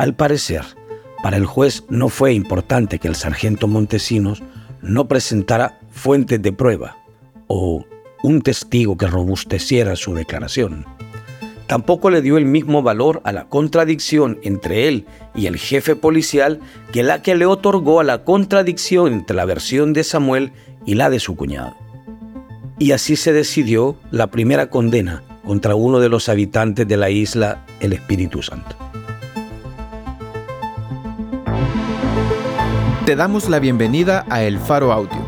Al parecer, para el juez no fue importante que el sargento Montesinos no presentara fuentes de prueba o un testigo que robusteciera su declaración. Tampoco le dio el mismo valor a la contradicción entre él y el jefe policial que la que le otorgó a la contradicción entre la versión de Samuel y la de su cuñado. Y así se decidió la primera condena contra uno de los habitantes de la isla, el Espíritu Santo. Te damos la bienvenida a El Faro Audio.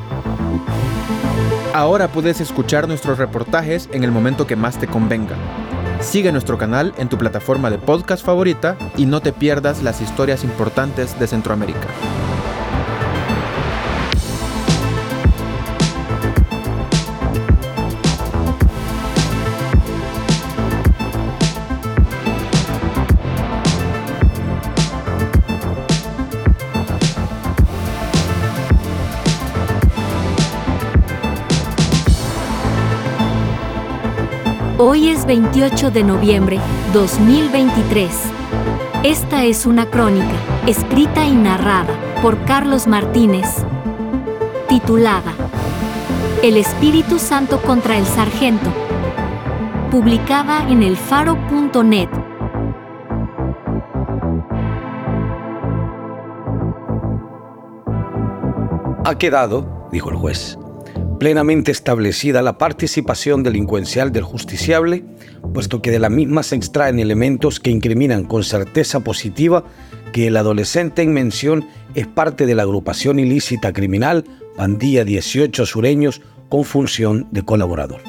Ahora puedes escuchar nuestros reportajes en el momento que más te convenga Sigue nuestro canal en tu plataforma de podcast favorita y no te pierdas las historias importantes de Centroamérica. Hoy es 28 de noviembre 2023. Esta es una crónica, escrita y narrada por Carlos Martínez, titulada El Espíritu Santo contra el Sargento, publicada en elfaro.net. Ha quedado, dijo el juez, plenamente establecida la participación delincuencial del justiciable, puesto que de la misma se extraen elementos que incriminan con certeza positiva que el adolescente en mención es parte de la agrupación ilícita criminal Pandilla 18 Sureños con función de colaborador.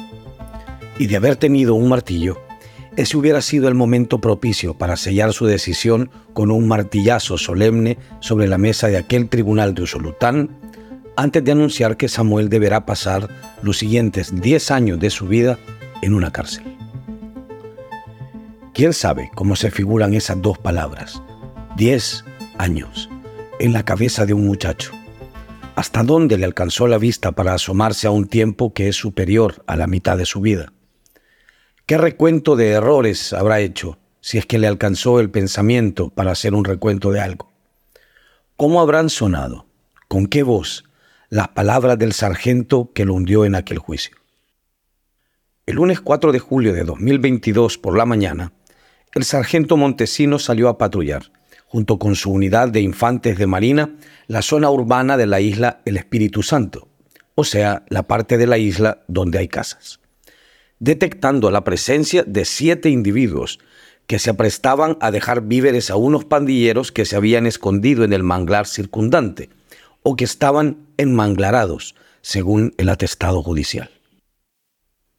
Y de haber tenido un martillo, ese hubiera sido el momento propicio para sellar su decisión con un martillazo solemne sobre la mesa de aquel tribunal de Usulután antes de anunciar que Samuel deberá pasar los siguientes 10 años de su vida en una cárcel. ¿Quién sabe cómo se figuran esas dos palabras? 10 años en la cabeza de un muchacho. ¿Hasta dónde le alcanzó la vista para asomarse a un tiempo que es superior a la mitad de su vida? ¿Qué recuento de errores habrá hecho si es que le alcanzó el pensamiento para hacer un recuento de algo? ¿Cómo habrán sonado? ¿Con qué voz? Las palabras del sargento que lo hundió en aquel juicio. El lunes 4 de julio de 2022 por la mañana, el sargento Montesino salió a patrullar, junto con su unidad de infantes de marina, la zona urbana de la isla El Espíritu Santo, o sea, la parte de la isla donde hay casas, detectando la presencia de siete individuos que se aprestaban a dejar víveres a unos pandilleros que se habían escondido en el manglar circundante, o que estaban enmanglarados, según el atestado judicial.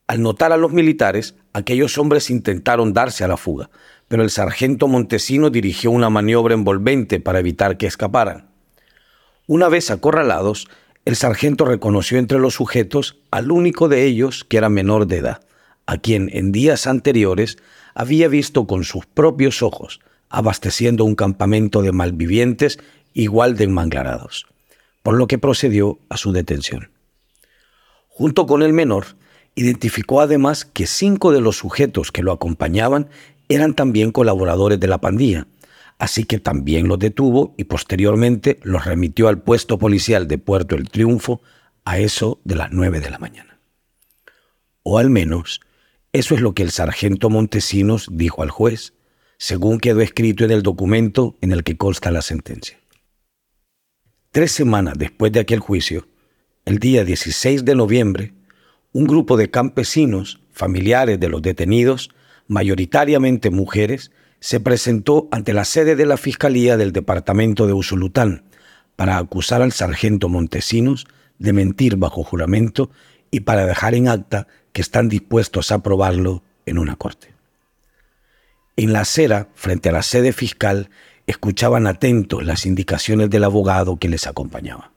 Al notar a los militares, aquellos hombres intentaron darse a la fuga, pero el sargento Montesino dirigió una maniobra envolvente para evitar que escaparan. Una vez acorralados, el sargento reconoció entre los sujetos al único de ellos que era menor de edad, a quien en días anteriores había visto con sus propios ojos abasteciendo un campamento de malvivientes igual de enmanglarados por lo que procedió a su detención. Junto con el menor, identificó además que cinco de los sujetos que lo acompañaban eran también colaboradores de la pandilla, así que también los detuvo y posteriormente los remitió al puesto policial de Puerto El Triunfo a eso de las nueve de la mañana. O al menos, eso es lo que el sargento Montesinos dijo al juez, según quedó escrito en el documento en el que consta la sentencia. Tres semanas después de aquel juicio, el día 16 de noviembre, un grupo de campesinos, familiares de los detenidos, mayoritariamente mujeres, se presentó ante la sede de la Fiscalía del Departamento de Usulután para acusar al sargento Montesinos de mentir bajo juramento y para dejar en acta que están dispuestos a probarlo en una corte. En la acera, frente a la sede fiscal, escuchaban atentos las indicaciones del abogado que les acompañaba.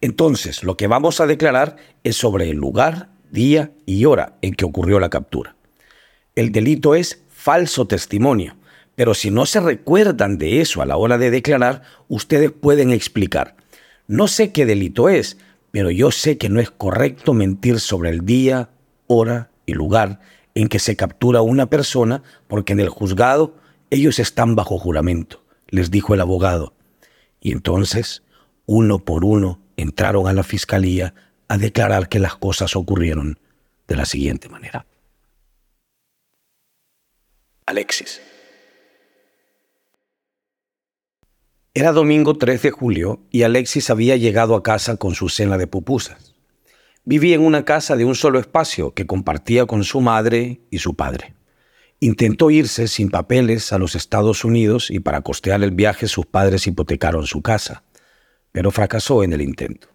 Entonces, lo que vamos a declarar es sobre el lugar, día y hora en que ocurrió la captura. El delito es falso testimonio, pero si no se recuerdan de eso a la hora de declarar, ustedes pueden explicar. No sé qué delito es, pero yo sé que no es correcto mentir sobre el día, hora y lugar en que se captura una persona porque en el juzgado ellos están bajo juramento, les dijo el abogado. Y entonces, uno por uno, entraron a la fiscalía a declarar que las cosas ocurrieron de la siguiente manera. Alexis. Era domingo 3 de julio y Alexis había llegado a casa con su cena de pupusas. Vivía en una casa de un solo espacio que compartía con su madre y su padre. Intentó irse sin papeles a los Estados Unidos y para costear el viaje sus padres hipotecaron su casa, pero fracasó en el intento.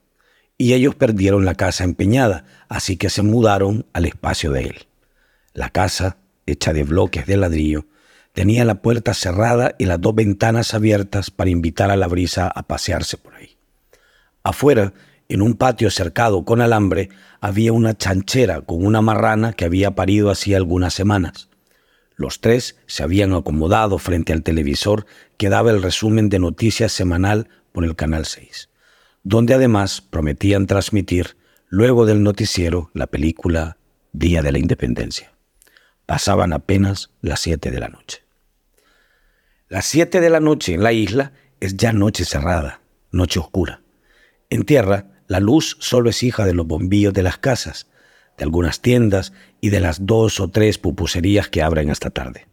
Y ellos perdieron la casa empeñada, así que se mudaron al espacio de él. La casa, hecha de bloques de ladrillo, tenía la puerta cerrada y las dos ventanas abiertas para invitar a la brisa a pasearse por ahí. Afuera, en un patio cercado con alambre, había una chanchera con una marrana que había parido hacía algunas semanas. Los tres se habían acomodado frente al televisor que daba el resumen de noticias semanal por el Canal 6, donde además prometían transmitir, luego del noticiero, la película Día de la Independencia. Pasaban apenas las siete de la noche. Las siete de la noche en la isla es ya noche cerrada, noche oscura. En tierra, la luz solo es hija de los bombillos de las casas, de algunas tiendas y de las dos o tres pupuserías que abren esta tarde.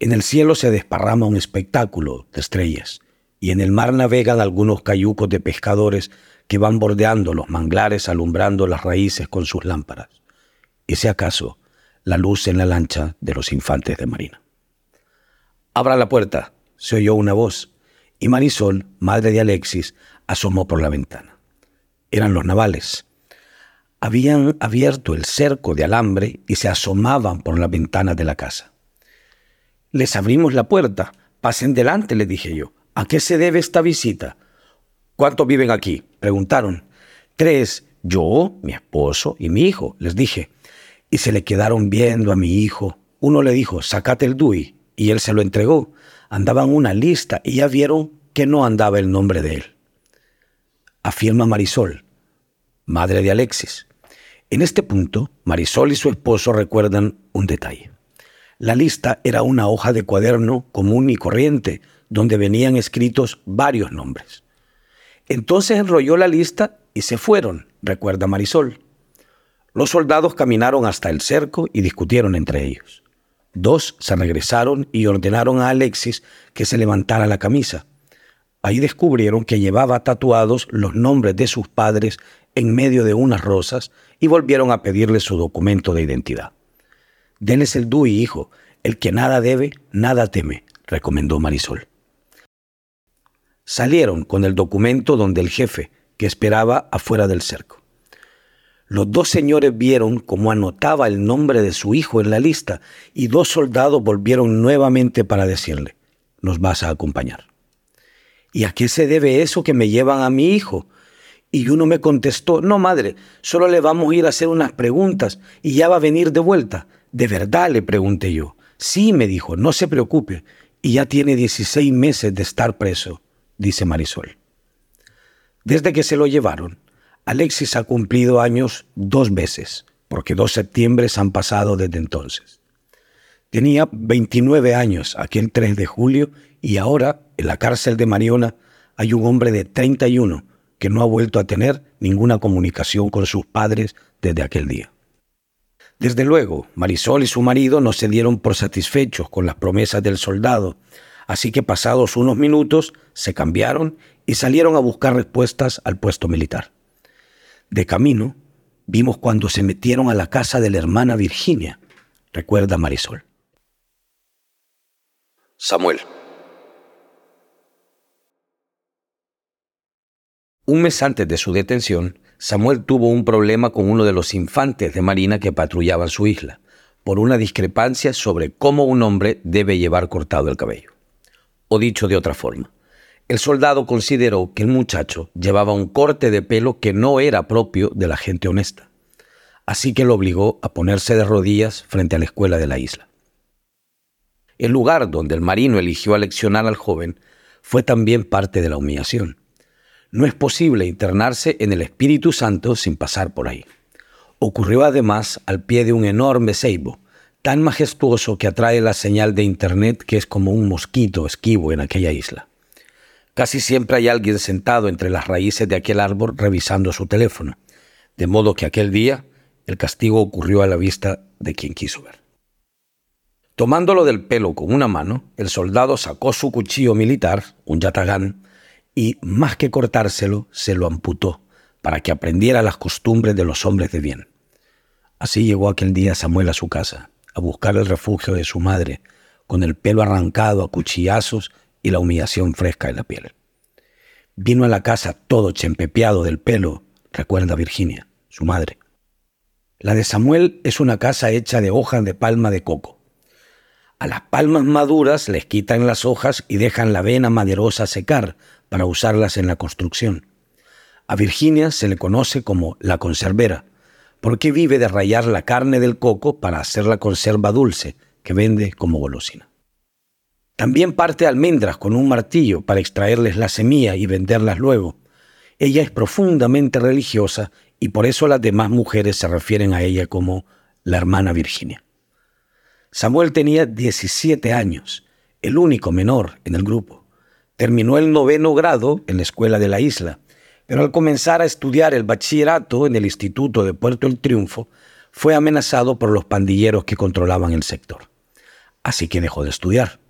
En el cielo se desparrama un espectáculo de estrellas, y en el mar navegan algunos cayucos de pescadores que van bordeando los manglares alumbrando las raíces con sus lámparas. Y si acaso la luz en la lancha de los infantes de marina. Abra la puerta, se oyó una voz, y Marisol, madre de Alexis, asomó por la ventana. Eran los navales habían abierto el cerco de alambre y se asomaban por la ventana de la casa. Les abrimos la puerta. Pasen delante, le dije yo. ¿A qué se debe esta visita? ¿Cuántos viven aquí? preguntaron. Tres, yo, mi esposo y mi hijo, les dije. Y se le quedaron viendo a mi hijo. Uno le dijo, sacate el DUI, y él se lo entregó. Andaban una lista y ya vieron que no andaba el nombre de él. Afirma Marisol, madre de Alexis. En este punto, Marisol y su esposo recuerdan un detalle. La lista era una hoja de cuaderno común y corriente, donde venían escritos varios nombres. Entonces enrolló la lista y se fueron, recuerda Marisol. Los soldados caminaron hasta el cerco y discutieron entre ellos. Dos se regresaron y ordenaron a Alexis que se levantara la camisa. Ahí descubrieron que llevaba tatuados los nombres de sus padres en medio de unas rosas y volvieron a pedirle su documento de identidad. Denles el DUI, hijo. El que nada debe, nada teme, recomendó Marisol. Salieron con el documento donde el jefe, que esperaba afuera del cerco. Los dos señores vieron cómo anotaba el nombre de su hijo en la lista y dos soldados volvieron nuevamente para decirle, nos vas a acompañar. ¿Y a qué se debe eso que me llevan a mi hijo? Y uno me contestó, no madre, solo le vamos a ir a hacer unas preguntas y ya va a venir de vuelta. ¿De verdad? le pregunté yo. Sí, me dijo, no se preocupe. Y ya tiene 16 meses de estar preso, dice Marisol. Desde que se lo llevaron, Alexis ha cumplido años dos veces, porque dos septiembre han pasado desde entonces. Tenía 29 años aquel 3 de julio y ahora, en la cárcel de Mariona, hay un hombre de 31 que no ha vuelto a tener ninguna comunicación con sus padres desde aquel día. Desde luego, Marisol y su marido no se dieron por satisfechos con las promesas del soldado, así que pasados unos minutos se cambiaron y salieron a buscar respuestas al puesto militar. De camino, vimos cuando se metieron a la casa de la hermana Virginia, recuerda Marisol. Samuel. Un mes antes de su detención, Samuel tuvo un problema con uno de los infantes de Marina que patrullaban su isla, por una discrepancia sobre cómo un hombre debe llevar cortado el cabello. O dicho de otra forma, el soldado consideró que el muchacho llevaba un corte de pelo que no era propio de la gente honesta, así que lo obligó a ponerse de rodillas frente a la escuela de la isla. El lugar donde el marino eligió aleccionar al joven fue también parte de la humillación no es posible internarse en el Espíritu Santo sin pasar por ahí. Ocurrió además al pie de un enorme ceibo, tan majestuoso que atrae la señal de Internet que es como un mosquito esquivo en aquella isla. Casi siempre hay alguien sentado entre las raíces de aquel árbol revisando su teléfono, de modo que aquel día el castigo ocurrió a la vista de quien quiso ver. Tomándolo del pelo con una mano, el soldado sacó su cuchillo militar, un yatagán, y, más que cortárselo, se lo amputó, para que aprendiera las costumbres de los hombres de bien. Así llegó aquel día Samuel a su casa, a buscar el refugio de su madre, con el pelo arrancado a cuchillazos y la humillación fresca en la piel. Vino a la casa todo chempepeado del pelo, recuerda Virginia, su madre. La de Samuel es una casa hecha de hojas de palma de coco. A las palmas maduras les quitan las hojas y dejan la vena maderosa secar para usarlas en la construcción. A Virginia se le conoce como la conservera, porque vive de rayar la carne del coco para hacer la conserva dulce que vende como golosina. También parte almendras con un martillo para extraerles la semilla y venderlas luego. Ella es profundamente religiosa y por eso las demás mujeres se refieren a ella como la hermana Virginia. Samuel tenía 17 años, el único menor en el grupo. Terminó el noveno grado en la escuela de la isla pero al comenzar a estudiar el bachillerato en el Instituto de Puerto El Triunfo, fue amenazado por los pandilleros que controlaban el sector. Así que dejó de estudiar.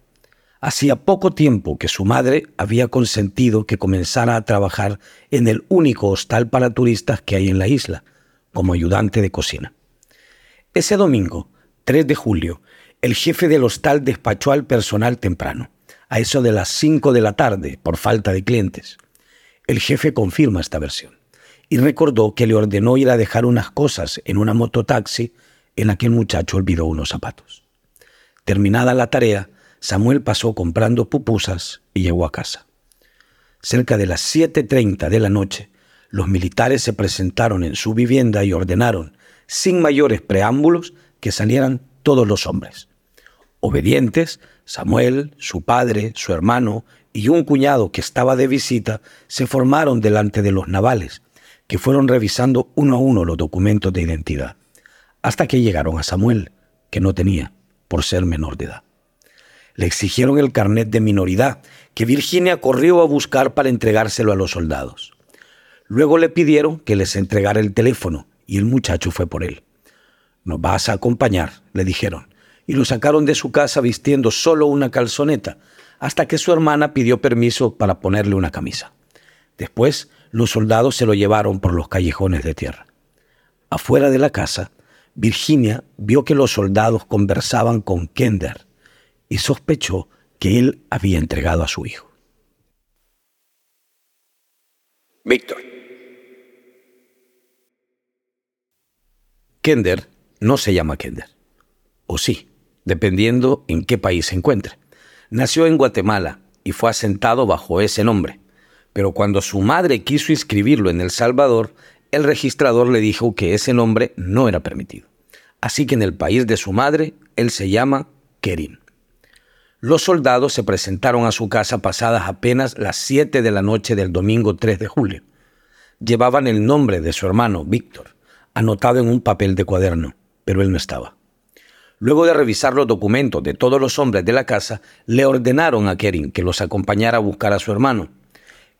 Hacía poco tiempo que su madre había consentido que comenzara a trabajar en el único hostal para turistas que hay en la isla, como ayudante de cocina. Ese domingo, 3 de julio, el jefe del hostal despachó al personal temprano, a eso de las 5 de la tarde, por falta de clientes. El jefe confirma esta versión y recordó que le ordenó ir a dejar unas cosas en una mototaxi en la que el muchacho olvidó unos zapatos. Terminada la tarea, Samuel pasó comprando pupusas y llegó a casa. Cerca de las 7.30 de la noche, los militares se presentaron en su vivienda y ordenaron, sin mayores preámbulos, que salieran todos los hombres. Obedientes, Samuel, su padre, su hermano y un cuñado que estaba de visita se formaron delante de los navales, que fueron revisando uno a uno los documentos de identidad, hasta que llegaron a Samuel, que no tenía, por ser menor de edad. Le exigieron el carnet de minoridad, que Virginia corrió a buscar para entregárselo a los soldados. Luego le pidieron que les entregara el teléfono, y el muchacho fue por él. Nos vas a acompañar, le dijeron, y lo sacaron de su casa vistiendo solo una calzoneta, hasta que su hermana pidió permiso para ponerle una camisa. Después, los soldados se lo llevaron por los callejones de tierra. Afuera de la casa, Virginia vio que los soldados conversaban con Kender y sospechó que él había entregado a su hijo. Víctor. Kender no se llama Kender. O sí, dependiendo en qué país se encuentre. Nació en Guatemala y fue asentado bajo ese nombre, pero cuando su madre quiso inscribirlo en El Salvador, el registrador le dijo que ese nombre no era permitido. Así que en el país de su madre, él se llama Kerim. Los soldados se presentaron a su casa pasadas apenas las 7 de la noche del domingo 3 de julio. Llevaban el nombre de su hermano, Víctor, anotado en un papel de cuaderno, pero él no estaba. Luego de revisar los documentos de todos los hombres de la casa, le ordenaron a Kerin que los acompañara a buscar a su hermano.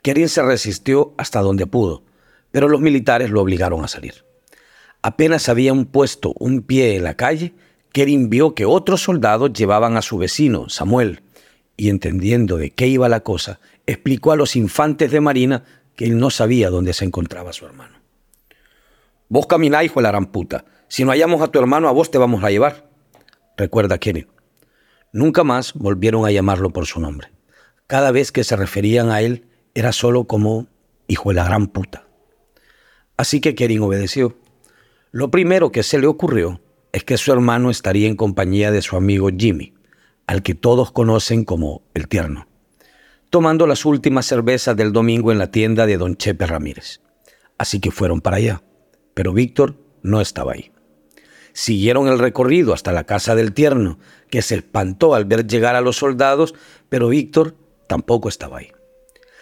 Kerin se resistió hasta donde pudo, pero los militares lo obligaron a salir. Apenas habían puesto un pie en la calle, Kerin vio que otros soldados llevaban a su vecino, Samuel, y entendiendo de qué iba la cosa, explicó a los infantes de Marina que él no sabía dónde se encontraba su hermano. Vos caminá, hijo la gran puta. Si no hallamos a tu hermano, a vos te vamos a llevar recuerda Kenny. Nunca más volvieron a llamarlo por su nombre. Cada vez que se referían a él era solo como hijo de la gran puta. Así que Kerin obedeció. Lo primero que se le ocurrió es que su hermano estaría en compañía de su amigo Jimmy, al que todos conocen como el tierno, tomando las últimas cervezas del domingo en la tienda de don Chepe Ramírez. Así que fueron para allá, pero Víctor no estaba ahí. Siguieron el recorrido hasta la casa del tierno, que se espantó al ver llegar a los soldados, pero Víctor tampoco estaba ahí.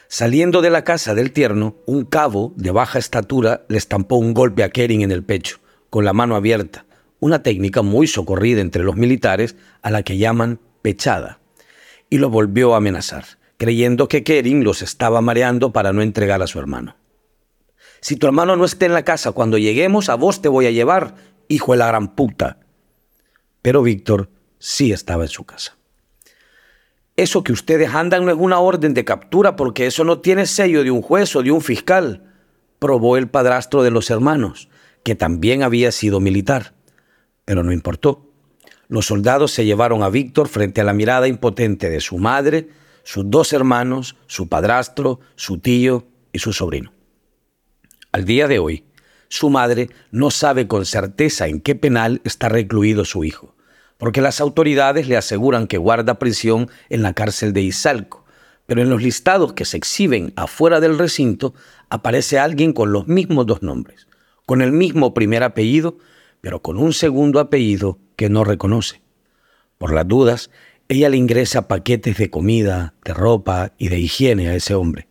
Saliendo de la casa del tierno, un cabo de baja estatura le estampó un golpe a Kering en el pecho, con la mano abierta, una técnica muy socorrida entre los militares a la que llaman pechada, y lo volvió a amenazar, creyendo que Kering los estaba mareando para no entregar a su hermano. Si tu hermano no esté en la casa cuando lleguemos, a vos te voy a llevar, hijo de la gran puta. Pero Víctor sí estaba en su casa. Eso que ustedes andan no es una orden de captura porque eso no tiene sello de un juez o de un fiscal, probó el padrastro de los hermanos, que también había sido militar. Pero no importó. Los soldados se llevaron a Víctor frente a la mirada impotente de su madre, sus dos hermanos, su padrastro, su tío y su sobrino. Al día de hoy, su madre no sabe con certeza en qué penal está recluido su hijo, porque las autoridades le aseguran que guarda prisión en la cárcel de Izalco, pero en los listados que se exhiben afuera del recinto aparece alguien con los mismos dos nombres, con el mismo primer apellido, pero con un segundo apellido que no reconoce. Por las dudas, ella le ingresa paquetes de comida, de ropa y de higiene a ese hombre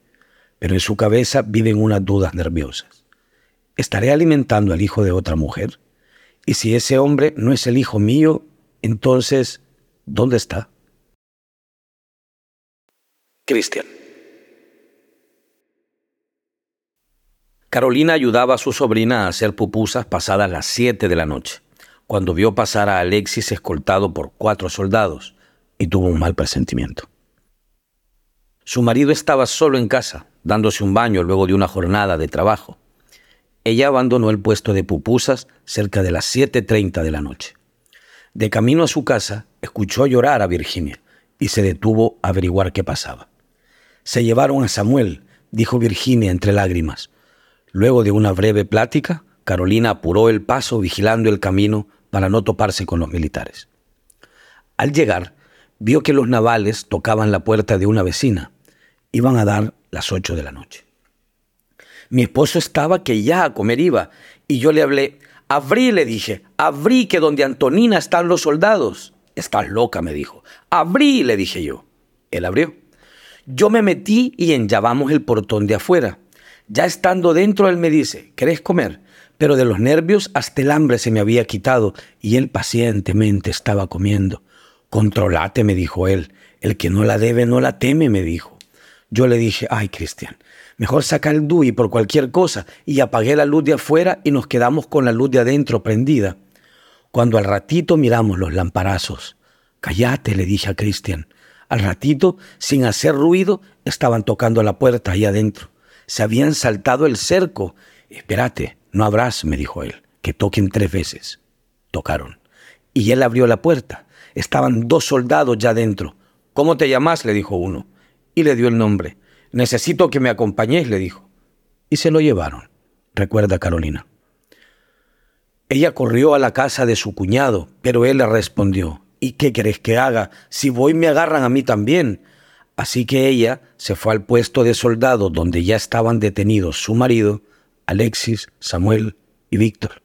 pero en su cabeza viven unas dudas nerviosas. ¿Estaré alimentando al hijo de otra mujer? Y si ese hombre no es el hijo mío, entonces, ¿dónde está? Cristian. Carolina ayudaba a su sobrina a hacer pupusas pasadas las 7 de la noche, cuando vio pasar a Alexis escoltado por cuatro soldados y tuvo un mal presentimiento. Su marido estaba solo en casa, dándose un baño luego de una jornada de trabajo. Ella abandonó el puesto de pupusas cerca de las 7.30 de la noche. De camino a su casa, escuchó llorar a Virginia y se detuvo a averiguar qué pasaba. Se llevaron a Samuel, dijo Virginia entre lágrimas. Luego de una breve plática, Carolina apuró el paso vigilando el camino para no toparse con los militares. Al llegar, vio que los navales tocaban la puerta de una vecina. Iban a dar las ocho de la noche. Mi esposo estaba que ya a comer iba y yo le hablé, abrí, le dije, abrí que donde Antonina están los soldados. Estás loca, me dijo. Abrí, le dije yo. Él abrió. Yo me metí y enllavamos el portón de afuera. Ya estando dentro, él me dice, ¿querés comer? Pero de los nervios hasta el hambre se me había quitado y él pacientemente estaba comiendo. Controlate, me dijo él. El que no la debe no la teme, me dijo. Yo le dije, ay Cristian, mejor saca el DUI por cualquier cosa y apagué la luz de afuera y nos quedamos con la luz de adentro prendida. Cuando al ratito miramos los lamparazos. Cállate, le dije a Cristian. Al ratito, sin hacer ruido, estaban tocando la puerta ahí adentro. Se habían saltado el cerco. Espérate, no habrás, me dijo él, que toquen tres veces. Tocaron. Y él abrió la puerta. Estaban dos soldados ya dentro. ¿Cómo te llamas? le dijo uno y le dio el nombre. Necesito que me acompañéis, le dijo. Y se lo llevaron, recuerda Carolina. Ella corrió a la casa de su cuñado, pero él le respondió, ¿y qué querés que haga? Si voy me agarran a mí también. Así que ella se fue al puesto de soldado donde ya estaban detenidos su marido, Alexis, Samuel y Víctor.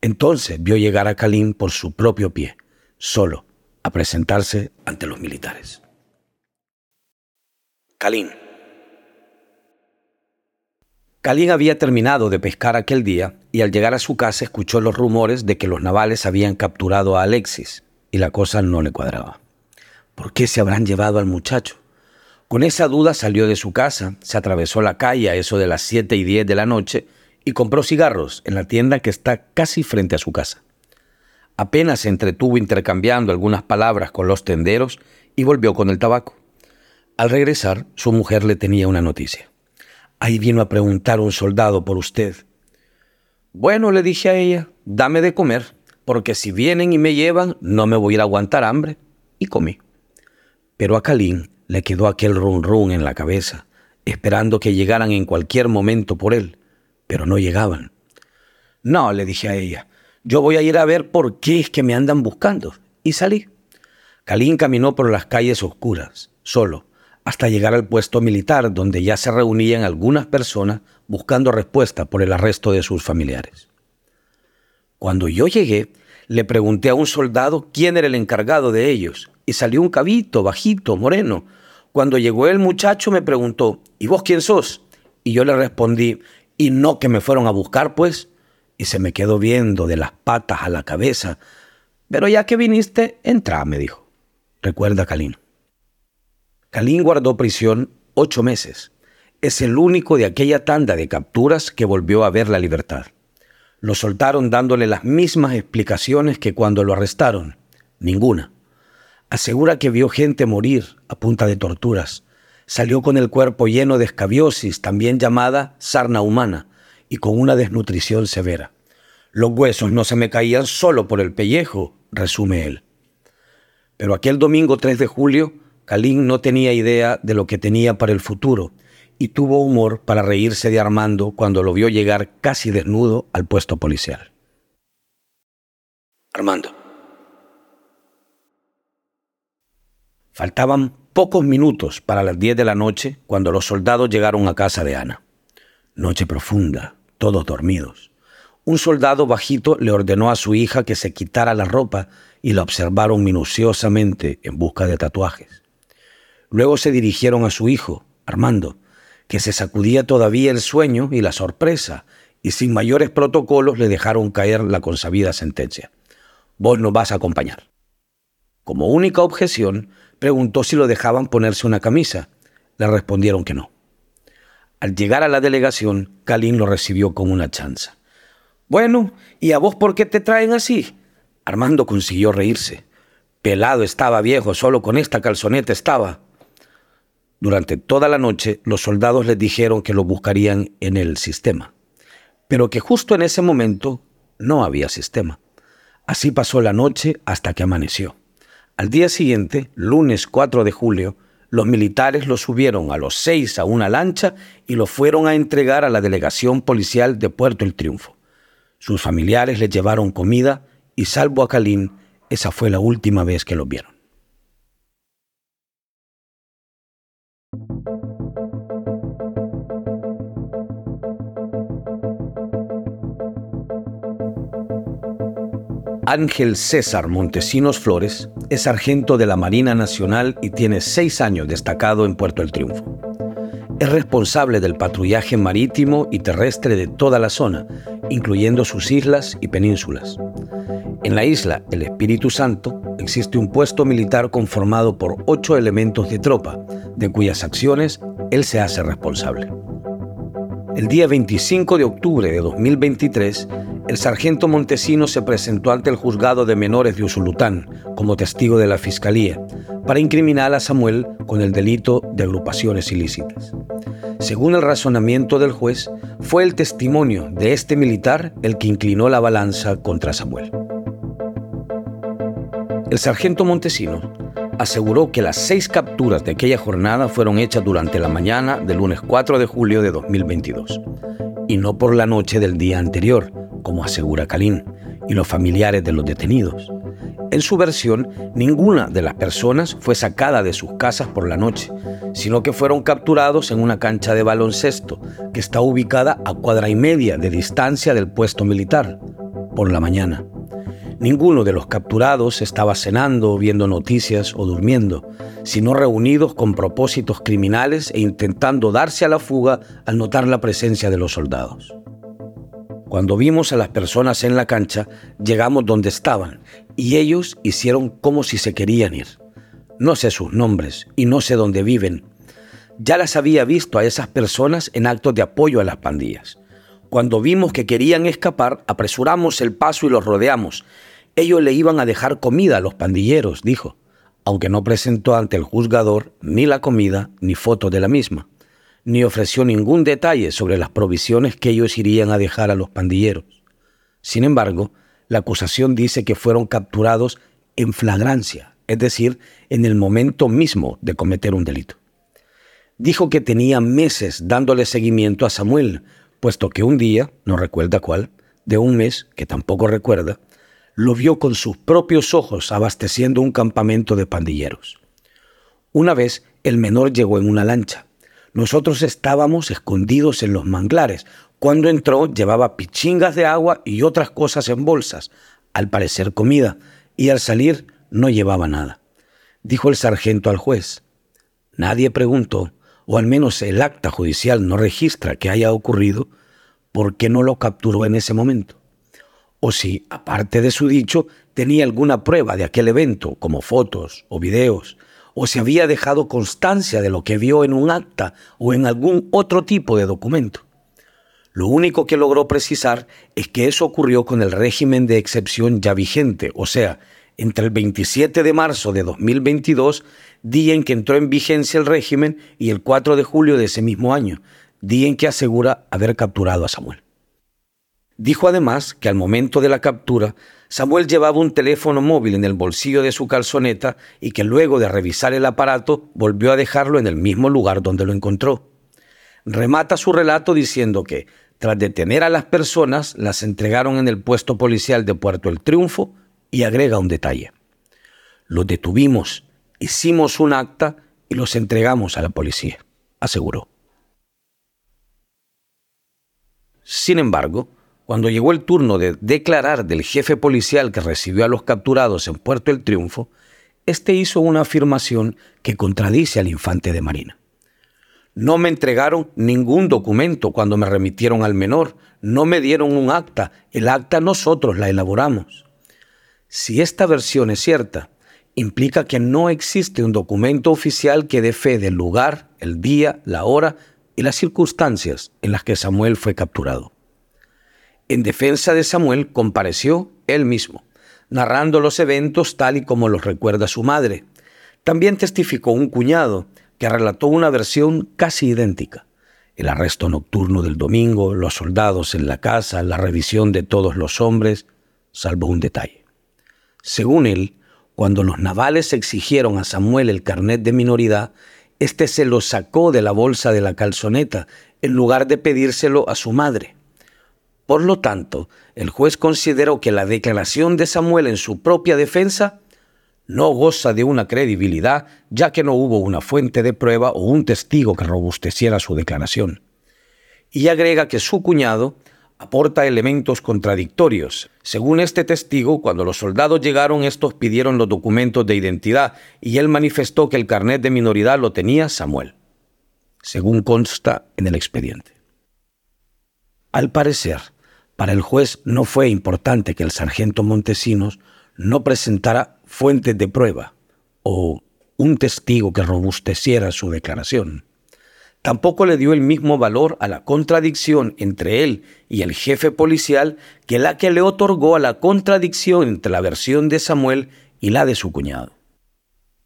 Entonces vio llegar a Calín por su propio pie, solo, a presentarse ante los militares. Calín. Calín había terminado de pescar aquel día y al llegar a su casa escuchó los rumores de que los navales habían capturado a Alexis y la cosa no le cuadraba. ¿Por qué se habrán llevado al muchacho? Con esa duda salió de su casa, se atravesó la calle a eso de las 7 y 10 de la noche y compró cigarros en la tienda que está casi frente a su casa. Apenas se entretuvo intercambiando algunas palabras con los tenderos y volvió con el tabaco. Al regresar, su mujer le tenía una noticia. Ahí vino a preguntar un soldado por usted. Bueno, le dije a ella, dame de comer, porque si vienen y me llevan, no me voy a ir aguantar hambre. Y comí. Pero a Calín le quedó aquel run run en la cabeza, esperando que llegaran en cualquier momento por él, pero no llegaban. No, le dije a ella, yo voy a ir a ver por qué es que me andan buscando. Y salí. Calín caminó por las calles oscuras, solo, hasta llegar al puesto militar donde ya se reunían algunas personas buscando respuesta por el arresto de sus familiares. Cuando yo llegué, le pregunté a un soldado quién era el encargado de ellos y salió un cabito, bajito, moreno. Cuando llegó el muchacho me preguntó, ¿y vos quién sos? Y yo le respondí, ¿y no que me fueron a buscar, pues? y se me quedó viendo de las patas a la cabeza. Pero ya que viniste, entra, me dijo. Recuerda Kalin. Kalin guardó prisión ocho meses. Es el único de aquella tanda de capturas que volvió a ver la libertad. Lo soltaron dándole las mismas explicaciones que cuando lo arrestaron. Ninguna. Asegura que vio gente morir a punta de torturas. Salió con el cuerpo lleno de escabiosis, también llamada sarna humana, y con una desnutrición severa. Los huesos no se me caían solo por el pellejo, resume él. Pero aquel domingo 3 de julio, Kalin no tenía idea de lo que tenía para el futuro y tuvo humor para reírse de Armando cuando lo vio llegar casi desnudo al puesto policial. Armando. Faltaban pocos minutos para las 10 de la noche cuando los soldados llegaron a casa de Ana. Noche profunda, todos dormidos. Un soldado bajito le ordenó a su hija que se quitara la ropa y la observaron minuciosamente en busca de tatuajes. Luego se dirigieron a su hijo, Armando, que se sacudía todavía el sueño y la sorpresa, y sin mayores protocolos le dejaron caer la consabida sentencia. Vos nos vas a acompañar. Como única objeción, preguntó si lo dejaban ponerse una camisa. Le respondieron que no. Al llegar a la delegación, Kalin lo recibió con una chanza. Bueno, ¿y a vos por qué te traen así? Armando consiguió reírse. Pelado estaba viejo, solo con esta calzoneta estaba. Durante toda la noche los soldados les dijeron que lo buscarían en el sistema, pero que justo en ese momento no había sistema. Así pasó la noche hasta que amaneció. Al día siguiente, lunes 4 de julio, los militares lo subieron a los seis a una lancha y lo fueron a entregar a la delegación policial de Puerto El Triunfo. Sus familiares le llevaron comida y salvo a Calín, esa fue la última vez que lo vieron. Ángel César Montesinos Flores es sargento de la Marina Nacional y tiene seis años destacado en Puerto El Triunfo. Es responsable del patrullaje marítimo y terrestre de toda la zona, incluyendo sus islas y penínsulas. En la isla El Espíritu Santo existe un puesto militar conformado por ocho elementos de tropa, de cuyas acciones él se hace responsable. El día 25 de octubre de 2023, el sargento Montesino se presentó ante el juzgado de menores de Usulután como testigo de la fiscalía para incriminar a Samuel con el delito de agrupaciones ilícitas. Según el razonamiento del juez, fue el testimonio de este militar el que inclinó la balanza contra Samuel. El sargento Montesino aseguró que las seis capturas de aquella jornada fueron hechas durante la mañana del lunes 4 de julio de 2022 y no por la noche del día anterior, como asegura Kalin, y los familiares de los detenidos. En su versión, ninguna de las personas fue sacada de sus casas por la noche, sino que fueron capturados en una cancha de baloncesto que está ubicada a cuadra y media de distancia del puesto militar, por la mañana. Ninguno de los capturados estaba cenando, viendo noticias o durmiendo, sino reunidos con propósitos criminales e intentando darse a la fuga al notar la presencia de los soldados. Cuando vimos a las personas en la cancha, llegamos donde estaban y ellos hicieron como si se querían ir. No sé sus nombres y no sé dónde viven. Ya las había visto a esas personas en actos de apoyo a las pandillas. Cuando vimos que querían escapar, apresuramos el paso y los rodeamos. Ellos le iban a dejar comida a los pandilleros, dijo, aunque no presentó ante el juzgador ni la comida ni foto de la misma ni ofreció ningún detalle sobre las provisiones que ellos irían a dejar a los pandilleros. Sin embargo, la acusación dice que fueron capturados en flagrancia, es decir, en el momento mismo de cometer un delito. Dijo que tenía meses dándole seguimiento a Samuel, puesto que un día, no recuerda cuál, de un mes, que tampoco recuerda, lo vio con sus propios ojos abasteciendo un campamento de pandilleros. Una vez el menor llegó en una lancha. Nosotros estábamos escondidos en los manglares. Cuando entró llevaba pichingas de agua y otras cosas en bolsas, al parecer comida, y al salir no llevaba nada. Dijo el sargento al juez. Nadie preguntó, o al menos el acta judicial no registra que haya ocurrido, ¿por qué no lo capturó en ese momento? O si, aparte de su dicho, tenía alguna prueba de aquel evento, como fotos o videos, o si había dejado constancia de lo que vio en un acta o en algún otro tipo de documento. Lo único que logró precisar es que eso ocurrió con el régimen de excepción ya vigente, o sea, entre el 27 de marzo de 2022, día en que entró en vigencia el régimen, y el 4 de julio de ese mismo año, día en que asegura haber capturado a Samuel. Dijo además que al momento de la captura, Samuel llevaba un teléfono móvil en el bolsillo de su calzoneta y que luego de revisar el aparato volvió a dejarlo en el mismo lugar donde lo encontró. Remata su relato diciendo que, tras detener a las personas, las entregaron en el puesto policial de Puerto El Triunfo y agrega un detalle. Los detuvimos, hicimos un acta y los entregamos a la policía, aseguró. Sin embargo, cuando llegó el turno de declarar del jefe policial que recibió a los capturados en Puerto El Triunfo, este hizo una afirmación que contradice al infante de Marina. No me entregaron ningún documento cuando me remitieron al menor, no me dieron un acta, el acta nosotros la elaboramos. Si esta versión es cierta, implica que no existe un documento oficial que dé fe del lugar, el día, la hora y las circunstancias en las que Samuel fue capturado. En defensa de Samuel compareció él mismo, narrando los eventos tal y como los recuerda su madre. También testificó un cuñado que relató una versión casi idéntica. El arresto nocturno del domingo, los soldados en la casa, la revisión de todos los hombres, salvo un detalle. Según él, cuando los navales exigieron a Samuel el carnet de minoridad, éste se lo sacó de la bolsa de la calzoneta en lugar de pedírselo a su madre. Por lo tanto, el juez consideró que la declaración de Samuel en su propia defensa no goza de una credibilidad, ya que no hubo una fuente de prueba o un testigo que robusteciera su declaración. Y agrega que su cuñado aporta elementos contradictorios. Según este testigo, cuando los soldados llegaron, estos pidieron los documentos de identidad y él manifestó que el carnet de minoridad lo tenía Samuel, según consta en el expediente. Al parecer, para el juez no fue importante que el sargento Montesinos no presentara fuentes de prueba o un testigo que robusteciera su declaración. Tampoco le dio el mismo valor a la contradicción entre él y el jefe policial que la que le otorgó a la contradicción entre la versión de Samuel y la de su cuñado.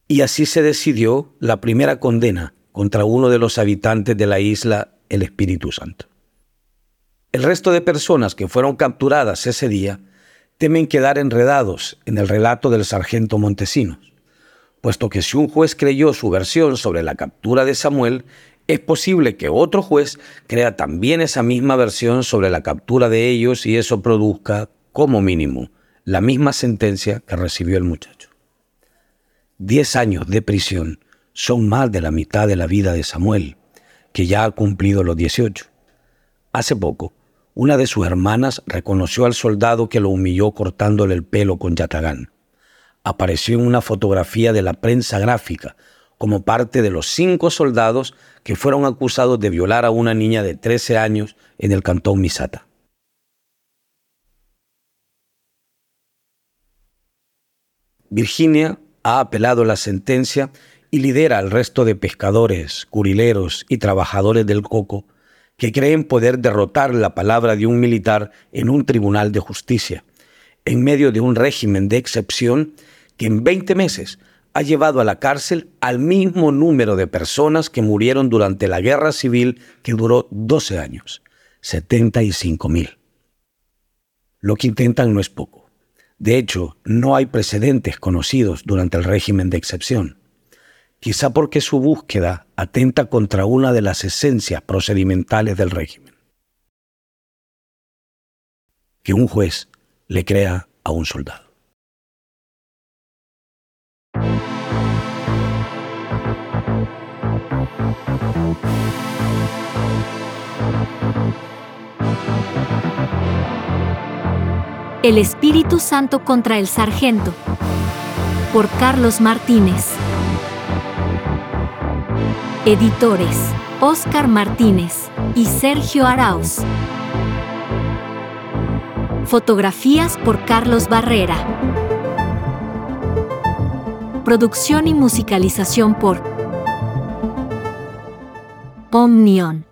Y así se decidió la primera condena contra uno de los habitantes de la isla, el Espíritu Santo. El resto de personas que fueron capturadas ese día temen quedar enredados en el relato del sargento Montesinos, puesto que si un juez creyó su versión sobre la captura de Samuel, es posible que otro juez crea también esa misma versión sobre la captura de ellos y eso produzca, como mínimo, la misma sentencia que recibió el muchacho. Diez años de prisión son más de la mitad de la vida de Samuel, que ya ha cumplido los 18. Hace poco, una de sus hermanas reconoció al soldado que lo humilló cortándole el pelo con yatagán. Apareció en una fotografía de la prensa gráfica como parte de los cinco soldados que fueron acusados de violar a una niña de 13 años en el cantón Misata. Virginia ha apelado la sentencia y lidera al resto de pescadores, curileros y trabajadores del coco que creen poder derrotar la palabra de un militar en un tribunal de justicia, en medio de un régimen de excepción que en 20 meses ha llevado a la cárcel al mismo número de personas que murieron durante la guerra civil que duró 12 años, 75 mil. Lo que intentan no es poco. De hecho, no hay precedentes conocidos durante el régimen de excepción quizá porque su búsqueda atenta contra una de las esencias procedimentales del régimen. Que un juez le crea a un soldado. El Espíritu Santo contra el Sargento por Carlos Martínez. Editores, Oscar Martínez y Sergio Arauz. Fotografías por Carlos Barrera. Producción y musicalización por Omnion.